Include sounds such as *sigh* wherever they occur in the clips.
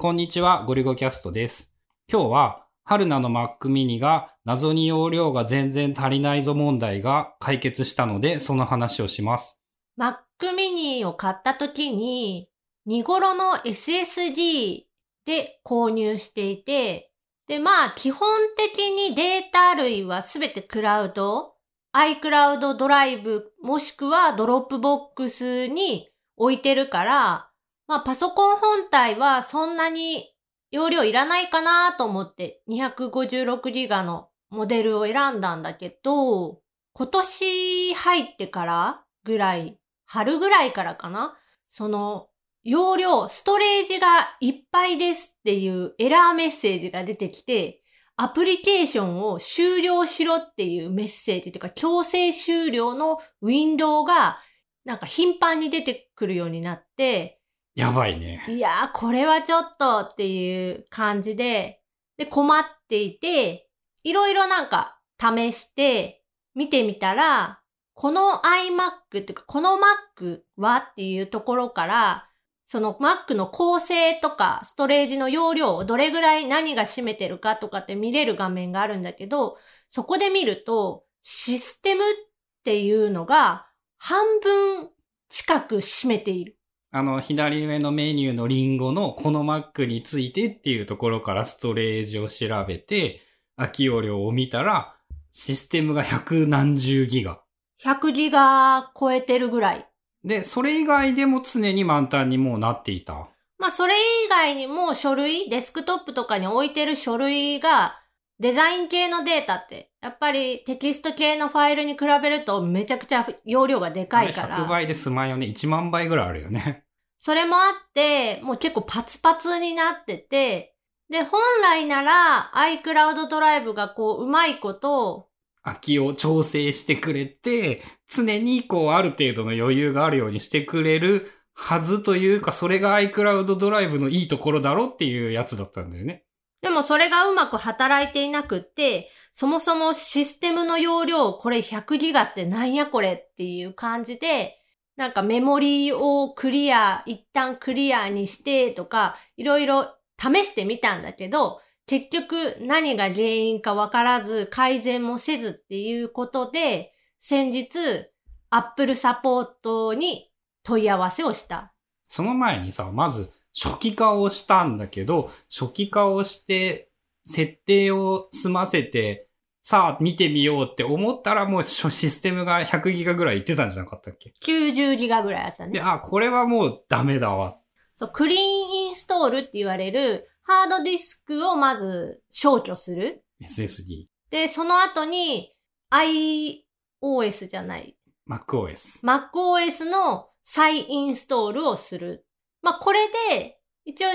こんにちは、ゴリゴ.cast です。今日は、春菜の Mac mini が謎に容量が全然足りないぞ問題が解決したので、その話をします。Mac mini を買った時に、256の SSD で購入していて、で、まあ、基本的にデータ類はすべてクラウド、iCloud Drive もしくは Dropbox に置いてるから、まあ、パソコン本体はそんなに容量いらないかなと思って256ギガのモデルを選んだんだけど、今年入ってからぐらい、春ぐらいからかなその、容量、ストレージがいっぱいですっていうエラーメッセージが出てきて、アプリケーションを終了しろっていうメッセージというか強制終了のウィンドウがなんか頻繁に出てくるようになって、やばいね。いやー、これはちょっとっていう感じで、で、困っていて、いろいろなんか試して見てみたら、この iMac っていうか、この Mac はっていうところから、その Mac の構成とかストレージの容量をどれぐらい何が占めてるかとかって見れる画面があるんだけど、そこで見ると、システムっていうのが半分近く占めている。あの、左上のメニューのリンゴのこの Mac についてっていうところからストレージを調べて、空き容量を見たら、システムが百何十ギガ。100ギガ超えてるぐらい。で、それ以外でも常に満タンにもうなっていた。まあ、それ以外にも書類、デスクトップとかに置いてる書類が、デザイン系のデータって、やっぱりテキスト系のファイルに比べるとめちゃくちゃ容量がでかいかあれ100ら。倍で済まんよね。1万倍ぐらいあるよね。*laughs* それもあって、もう結構パツパツになってて、で、本来なら iCloud ドライブがこう、うまいこと、空きを調整してくれて、常にこうある程度の余裕があるようにしてくれるはずというか、それが iCloud ドライブのいいところだろっていうやつだったんだよね。でもそれがうまく働いていなくって、そもそもシステムの容量、これ100ギガってなんやこれっていう感じで、なんかメモリーをクリア、一旦クリアにしてとか、いろいろ試してみたんだけど、結局何が原因かわからず改善もせずっていうことで、先日 Apple サポートに問い合わせをした。その前にさ、まず初期化をしたんだけど、初期化をして、設定を済ませて、さあ見てみようって思ったらもうシステムが100ギガぐらいいってたんじゃなかったっけ？90ギガぐらいあったねで、。あ、これはもうダメだわ。そう、クリーンインストールって言われるハードディスクをまず消去する。SSD。で、その後に iOS じゃない、MacOS。MacOS の再インストールをする。まあ、これで、一応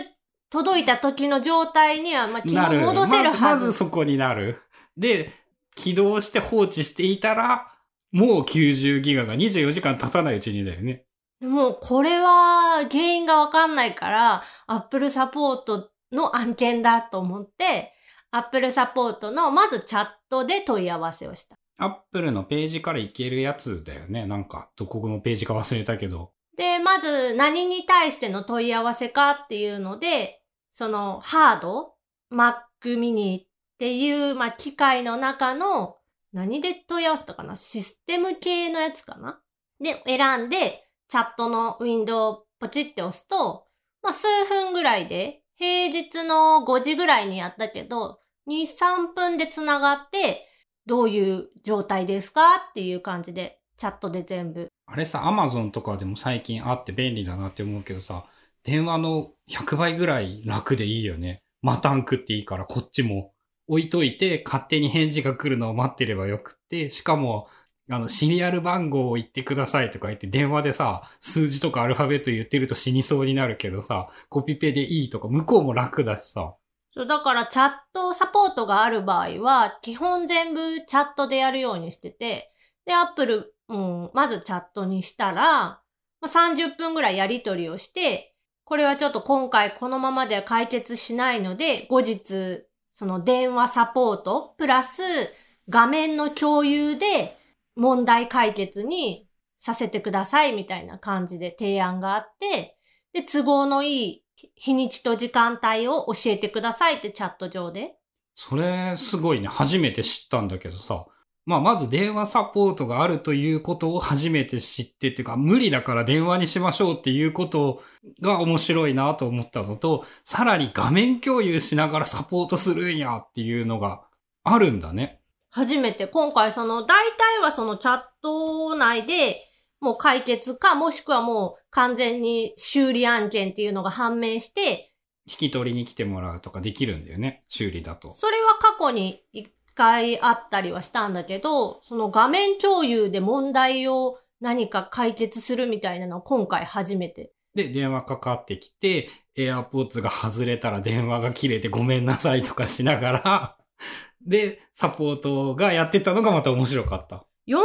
届いた時の状態には、まあ、基本戻せるはず。まずまずそこになる。で、起動して放置していたら、もう90ギガが24時間経たないうちにだよね。もうこれは原因がわかんないから、Apple サポートの案件だと思って、Apple サポートのまずチャットで問い合わせをした。アップルのページからいけるやつだよね。なんか、どこのページか忘れたけど。で、まず何に対しての問い合わせかっていうので、そのハード、Mac mini っていう、まあ、機械の中の何で問い合わせたかな？システム系のやつかな？で、選んで、チャットのウィンドウをポチって押すと、まあ、数分ぐらいで、平日の5時ぐらいにやったけど、2、3分で繋がって、どういう状態ですか？っていう感じで、チャットで全部あれさ、アマゾンとかでも最近あって便利だなって思うけどさ、電話の100倍ぐらい楽でいいよね。待たんくっていいから、こっちも置いといて、勝手に返事が来るのを待ってればよくって、しかも、あの、シリアル番号を言ってくださいとか言って、電話でさ、数字とかアルファベット言ってると死にそうになるけどさ、コピペでいいとか、向こうも楽だしさ。そう、だからチャットサポートがある場合は、基本全部チャットでやるようにしてて、で、アップル、もまずチャットにしたら、まあ、30分ぐらいやり取りをして、これはちょっと今回このままでは解決しないので、後日、その電話サポート、プラス画面の共有で問題解決にさせてくださいみたいな感じで提案があって、で、都合のいい日にちと時間帯を教えてくださいってチャット上で。それ、すごいね。初めて知ったんだけどさ。まあ、まず電話サポートがあるということを初めて知ってっていうか、無理だから電話にしましょうっていうことが面白いなと思ったのと、さらに画面共有しながらサポートするんやっていうのがあるんだね。初めて、今回その、大体はそのチャット内で、もう解決か、もしくはもう完全に修理案件っていうのが判明して、引き取りに来てもらうとかできるんだよね。修理だと。それは過去に一回あったりはしたんだけど、その画面共有で問題を何か解決するみたいなのを今回初めて。で、電話かかってきて、AirPods が外れたら電話が切れてごめんなさいとかしながら、*laughs* で、サポートがやってたのがまた面白かった。40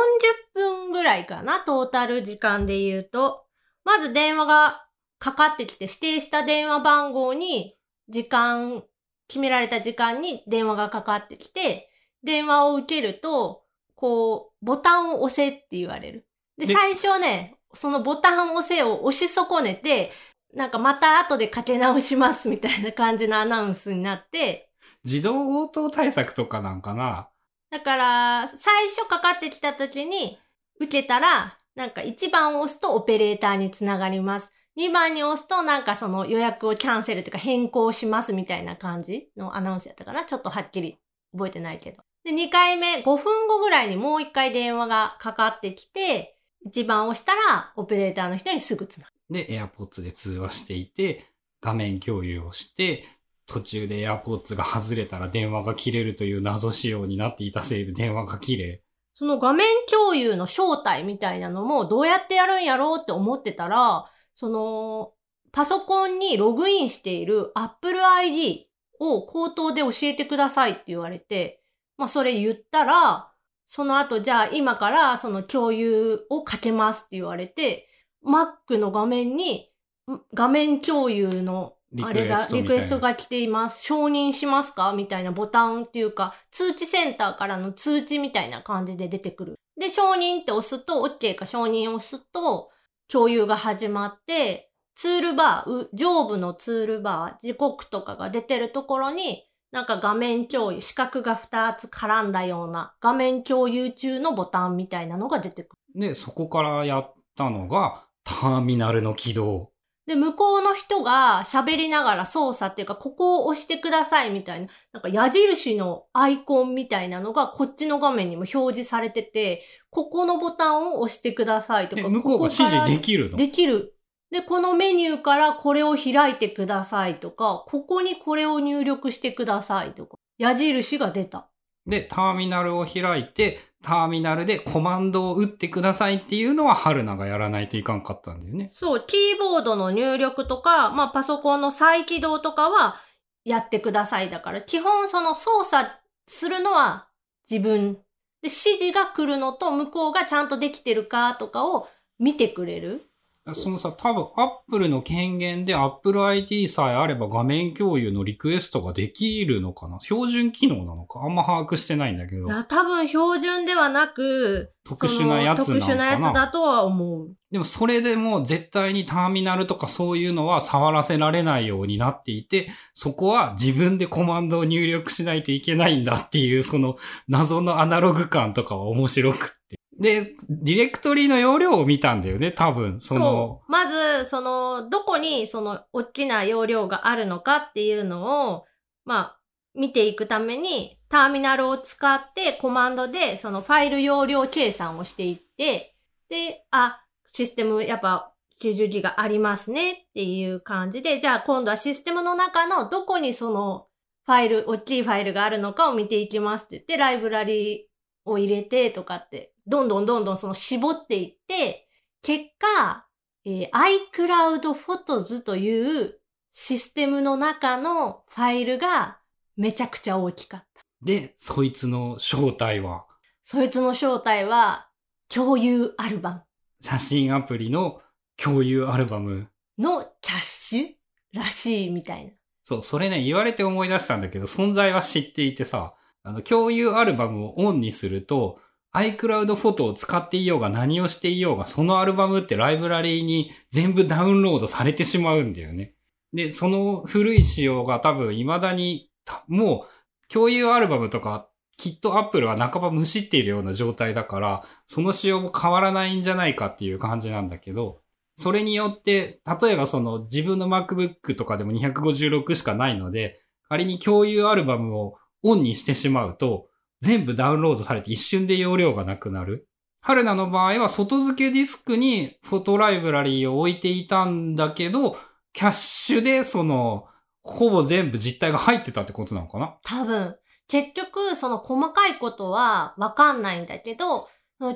分ぐらいかな、トータル時間で言うと。まず電話がかかってきて、指定した電話番号に、時間、決められた時間に電話がかかってきて、電話を受けると、こう、ボタンを押せって言われる。で、で最初ね、そのボタンを押せを押し損ねて、なんかまた後でかけ直しますみたいな感じのアナウンスになって、自動応答対策とかなんかな？だから、最初かかってきた時に、受けたら、なんか1番を押すとオペレーターにつながります。2番に押すとなんかその予約をキャンセルというか変更しますみたいな感じのアナウンスやったかな。ちょっとはっきり覚えてないけど。で、2回目、5分後ぐらいにもう1回電話がかかってきて、1番押したらオペレーターの人にすぐつなぐ。で、AirPods で通話していて、画面共有をして、途中で AirPods が外れたら電話が切れるという謎仕様になっていたせいで電話が切れ。その画面共有の正体みたいなのもどうやってやるんやろうって思ってたら、その、パソコンにログインしている Apple ID を口頭で教えてくださいって言われて、まあそれ言ったら、その後じゃあ今からその共有をかけますって言われて、Mac の画面にん画面共有のあれがリクエストが来ています。承認しますか？みたいなボタンっていうか、通知センターからの通知みたいな感じで出てくる。で、承認って押すと、OK か承認を押すと、共有が始まって、ツールバー、う上部のツールバー、時刻とかが出てるところに、なんか画面共有、四角が2つ絡んだような画面共有中のボタンみたいなのが出てくる。で、そこからやったのが、ターミナルの起動。で、向こうの人が喋りながら操作っていうか、ここを押してくださいみたいな、なんか矢印のアイコンみたいなのがこっちの画面にも表示されてて、ここのボタンを押してくださいとで、か、向こうが指示できるの？できる。で、このメニューからこれを開いてくださいとか、ここにこれを入力してくださいとか、矢印が出た。で、ターミナルを開いて、ターミナルでコマンドを打ってくださいっていうのは、春菜がやらないといかんかったんだよね。そう、キーボードの入力とか、まあパソコンの再起動とかはやってくださいだから、基本その操作するのは自分。で、指示が来るのと向こうがちゃんとできてるかとかを見てくれる。そのさ、多分、アップルの権限で Apple ID さえあれば画面共有のリクエストができるのかな？標準機能なのか？あんま把握してないんだけどい。や、多分標準ではなく、特殊なやつなのかな？特殊なやつだとは思う。でもそれでも絶対にターミナルとかそういうのは触らせられないようになっていて、そこは自分でコマンドを入力しないといけないんだっていう、その謎のアナログ感とかは面白くって。で、ディレクトリの容量を見たんだよね、多分。その、そう。まず、その、どこにその、大きな容量があるのかっていうのを、まあ、見ていくために、ターミナルを使ってコマンドで、そのファイル容量計算をしていって、で、あ、システムやっぱ90ギガありますねっていう感じで、じゃあ今度はシステムの中のどこにそのファイル、大きいファイルがあるのかを見ていきますって言って、ライブラリを入れてとかって、どんどんどんどんその絞っていって、結果、えー iCloud Photos というシステムの中のファイルがめちゃくちゃ大きかった。で、そいつの正体は、そいつの正体は共有アルバ写真アプリの共有アルバム。ムのキャッシュらしいみたいな。そう、それね、言われて思い出したんだけど、存在は知っていてさ、あの、共有アルバムをオンにすると、iCloud フォトを使っていようが何をしていようが、そのアルバムってライブラリーに全部ダウンロードされてしまうんだよね。で、その古い仕様が多分未だに、もう共有アルバムとかきっとアップルは半ばむしっているような状態だから、その仕様も変わらないんじゃないかっていう感じなんだけど、それによって、例えばその自分の MacBook とかでも256しかないので、仮に共有アルバムをオンにしてしまうと、全部ダウンロードされて一瞬で容量がなくなる。春菜の場合は外付けディスクにフォトライブラリーを置いていたんだけど、キャッシュでその、ほぼ全部実体が入ってたってことなのかな？多分。結局、その細かいことはわかんないんだけど、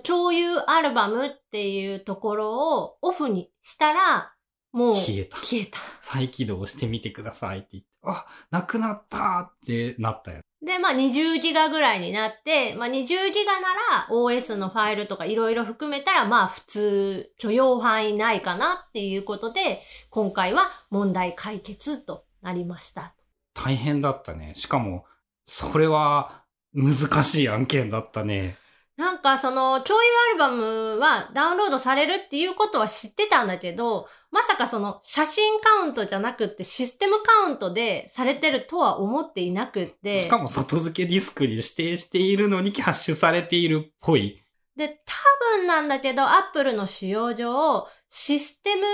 共有アルバムっていうところをオフにしたら、もう消えた。消えた。再起動してみてくださいって言って、あ、なくなったってなったよ。で、まあ20ギガぐらいになって、まあ20ギガなら OS のファイルとかいろいろ含めたらまあ普通許容範囲ないかなっていうことで、今回は問題解決となりました。大変だったね。しかも、それは難しい案件だったね。なんかその共有アルバムはダウンロードされるっていうことは知ってたんだけど、まさかその写真カウントじゃなくってシステムカウントでされてるとは思っていなくって。しかも外付けディスクに指定しているのにキャッシュされているっぽい。で、多分なんだけど、アップルの使用上、システム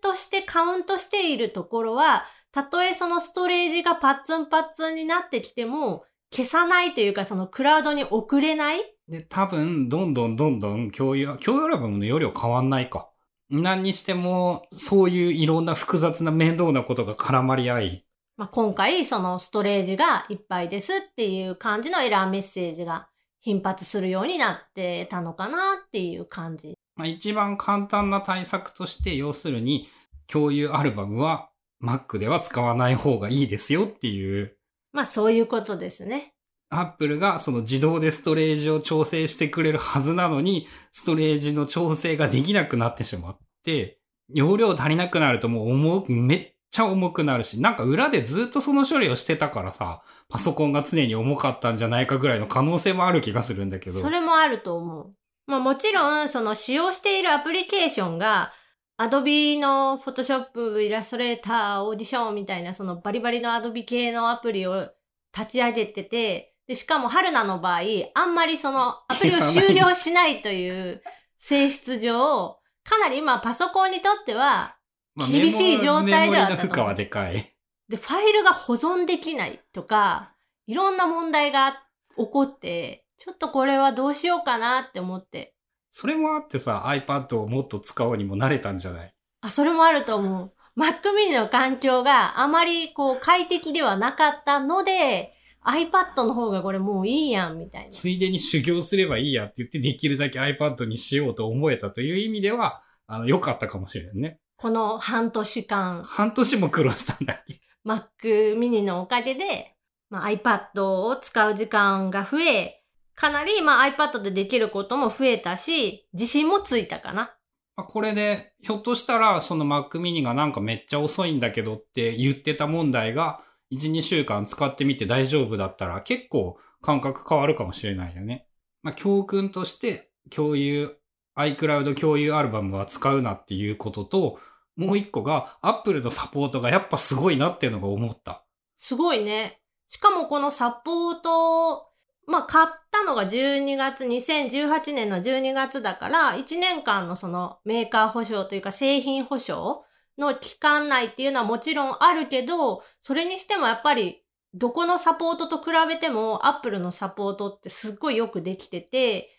としてカウントしているところは、たとえそのストレージがパッツンパッツンになってきても、消さないというか、そのクラウドに送れない？で、多分、どんどんどんどん共有、共有アルバムの容量変わんないか。何にしても、そういういろんな複雑な面倒なことが絡まり合い。まあ、今回、そのストレージがいっぱいですっていう感じのエラーメッセージが頻発するようになってたのかなっていう感じ。まあ、一番簡単な対策として、要するに、共有アルバムは Mac では使わない方がいいですよっていう。まあそういうことですね。アップルがその自動でストレージを調整してくれるはずなのに、ストレージの調整ができなくなってしまって、容量足りなくなるともう重く、めっちゃ重くなるし、なんか裏でずっとその処理をしてたからさ、パソコンが常に重かったんじゃないかぐらいの可能性もある気がするんだけど。それもあると思う。まあもちろん、その使用しているアプリケーションが、アドビのフォトショップ、イラストレーター、オーディションみたいなそのバリバリのアドビ系のアプリを立ち上げてて、で、しかも春菜の場合、あんまりそのアプリを終了しないという性質上、かなり今パソコンにとっては *laughs* 厳しい状態ではあったと。まあ、はでかい。で、ファイルが保存できないとか、いろんな問題が起こって、ちょっとこれはどうしようかなって思ってそれもあってさ、iPad をもっと使おうにも慣れたんじゃない？あ、それもあると思う。Mac mini の環境があまりこう快適ではなかったので、iPad の方がこれもういいやんみたいな。ついでに修行すればいいやって言ってできるだけ iPad にしようと思えたという意味では、あの、良かったかもしれないね。この半年間。半年も苦労したんだっけ？Mac mini のおかげで、まあ、iPad を使う時間が増え、かなり、まあ iPad でできることも増えたし、自信もついたかな。これで、ひょっとしたら、その Mac mini がなんかめっちゃ遅いんだけどって言ってた問題が、1、2週間使ってみて大丈夫だったら、結構感覚変わるかもしれないよね。まあ、教訓として、共有、iCloud 共有アルバムは使うなっていうことと、もう一個が、Apple のサポートがやっぱすごいなっていうのが思った。すごいね。しかもこのサポートまあ、買ったのが12月、2018年の12月だから、1年間のそのメーカー保証というか製品保証の期間内っていうのはもちろんあるけど、それにしてもやっぱりどこのサポートと比べても Apple のサポートってすっごいよくできてて、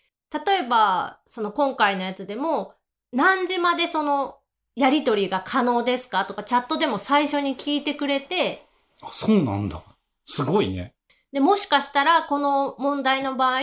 例えば、その今回のやつでも、何時までそのやりとりが可能ですかとかチャットでも最初に聞いてくれて。あ、そうなんだ。すごいね。で、もしかしたら、この問題の場合、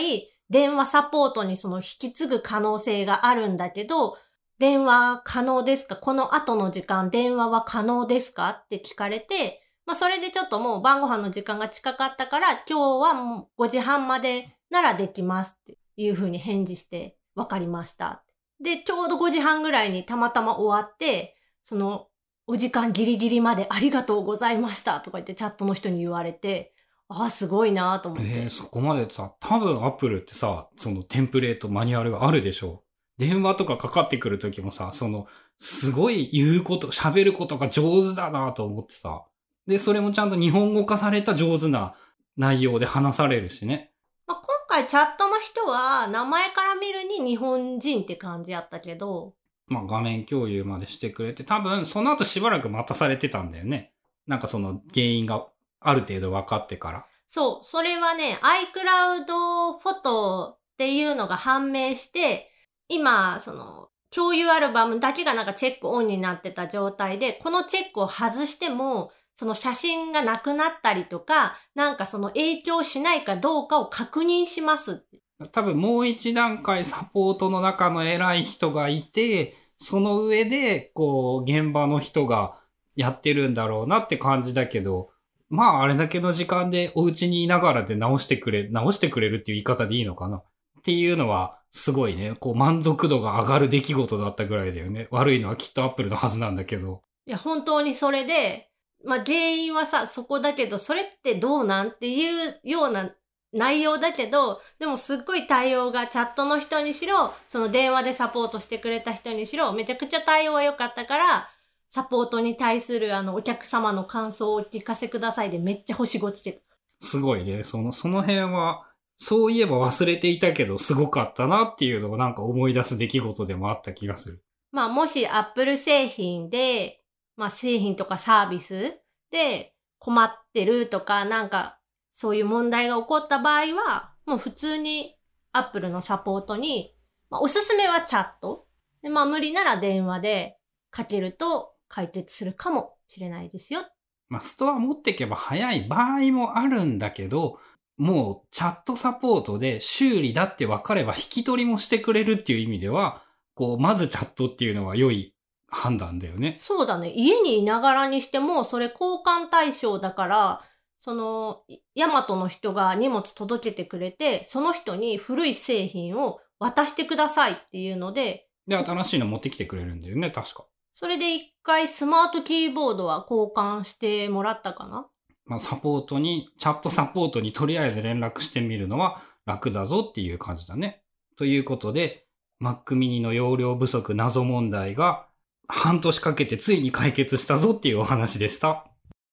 電話サポートにその引き継ぐ可能性があるんだけど、電話可能ですか？この後の時間、電話は可能ですか？って聞かれて、まあ、それでちょっともう晩ご飯の時間が近かったから、今日はもう5時半までならできますっていうふうに返事して、わかりました。で、ちょうど5時半ぐらいにたまたま終わって、その、お時間ギリギリまでありがとうございましたとか言ってチャットの人に言われて、あ、すごいなと思って。えー、そこまでさ、多分アップルってさ、そのテンプレート、マニュアルがあるでしょう。電話とかかかってくるときもさ、その、すごい言うこと、喋ることが上手だなと思ってさ。で、それもちゃんと日本語化された上手な内容で話されるしね。まあ、今回チャットの人は名前から見るに日本人って感じやったけど、まあ画面共有までしてくれて、多分その後しばらく待たされてたんだよね。なんかその原因がある程度分かってから。そう、それはね、iCloud フォトっていうのが判明して、今、その、共有アルバムだけがなんかチェックオンになってた状態で、このチェックを外しても、その写真がなくなったりとか、なんかその影響しないかどうかを確認します。多分もう一段階サポートの中の偉い人がいて、その上で、こう、現場の人がやってるんだろうなって感じだけど、まああれだけの時間でお家にいながらで直してくれ、直してくれるっていう言い方でいいのかな？っていうのは、すごいね、こう満足度が上がる出来事だったぐらいだよね。悪いのはきっとアップルのはずなんだけど。いや、本当にそれで、まあ原因はさ、そこだけど、それってどうなんっていうような内容だけど、でもすっごい対応がチャットの人にしろ、その電話でサポートしてくれた人にしろ、めちゃくちゃ対応が良かったから、サポートに対するあのお客様の感想をお聞かせくださいでめっちゃ星5つけた。すごいね。その、その辺は、そういえば忘れていたけど、すごかったなっていうのをなんか思い出す出来事でもあった気がする。まあもし Apple 製品で、まあ製品とかサービスで困ってるとか、なんかそういう問題が起こった場合は、もう普通に Apple のサポートに、まあおすすめはチャット。で、まあ無理なら電話でかけると解決するかもしれないですよ。まあ、ストア持ってけば早い場合もあるんだけど、もうチャットサポートで修理だって分かれば引き取りもしてくれるっていう意味では、こう、まずチャットっていうのは良い判断だよね。そうだね。家にいながらにしても、それ交換対象だから、その、ヤマトの人が荷物届けてくれて、その人に古い製品を渡してくださいっていうので、で、新しいの持ってきてくれるんだよね、確か。それで一回スマートキーボードは交換してもらったかな？まあ、サポートに、チャットサポートにとりあえず連絡してみるのは楽だぞっていう感じだね。ということで、Mac mini の容量不足謎問題が半年かけてついに解決したぞっていうお話でした。